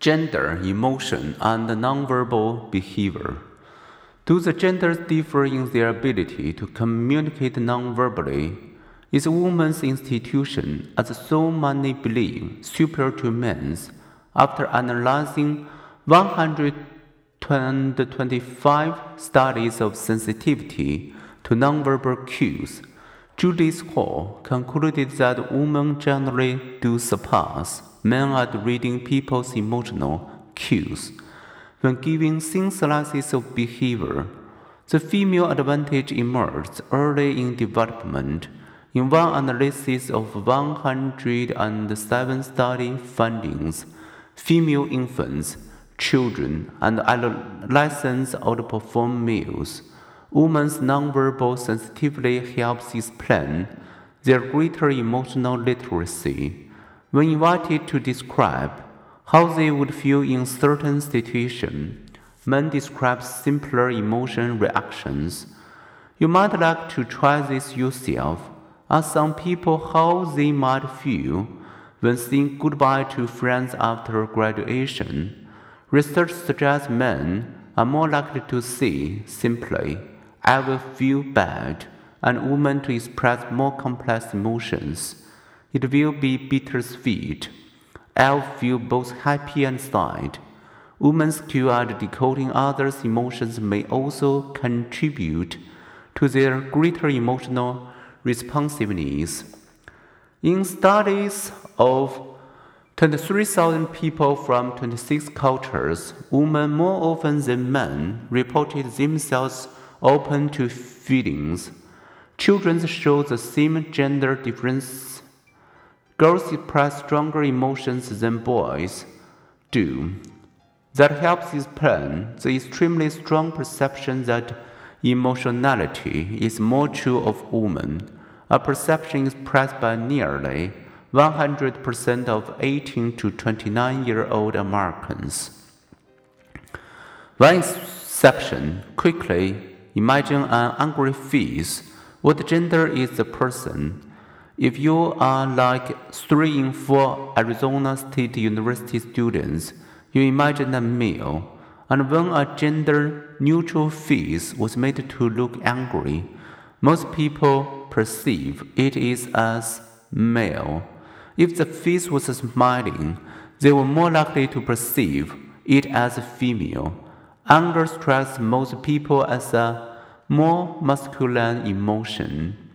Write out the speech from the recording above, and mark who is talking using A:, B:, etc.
A: Gender, emotion, and nonverbal behavior. Do the genders differ in their ability to communicate nonverbally? Is woman's institution, as so many believe, superior to men's? After analyzing 125 studies of sensitivity to nonverbal cues, Judith Hall concluded that women generally do surpass men are reading people's emotional cues. When giving synthesis of behavior, the female advantage emerged early in development. In one analysis of 107 study findings, female infants, children, and adolescents outperform males. Women's nonverbal sensitivity helps explain their greater emotional literacy. When invited to describe how they would feel in certain situations, men describe simpler emotion reactions. You might like to try this yourself. Ask some people how they might feel when saying goodbye to friends after graduation. Research suggests men are more likely to say simply, I will feel bad, and women to express more complex emotions. It will be bittersweet. I'll feel both happy and sad. Women's skill at decoding others' emotions may also contribute to their greater emotional responsiveness. In studies of 23,000 people from 26 cultures, women more often than men reported themselves open to feelings. Children show the same gender difference Girls express stronger emotions than boys do. That helps explain the extremely strong perception that emotionality is more true of women, a perception expressed by nearly 100% of 18 to 29 year old Americans. One exception quickly imagine an angry face. What gender is the person? If you are like three in four Arizona State University students, you imagine a male, and when a gender neutral face was made to look angry, most people perceive it is as male. If the face was smiling, they were more likely to perceive it as female. Anger strikes most people as a more masculine emotion.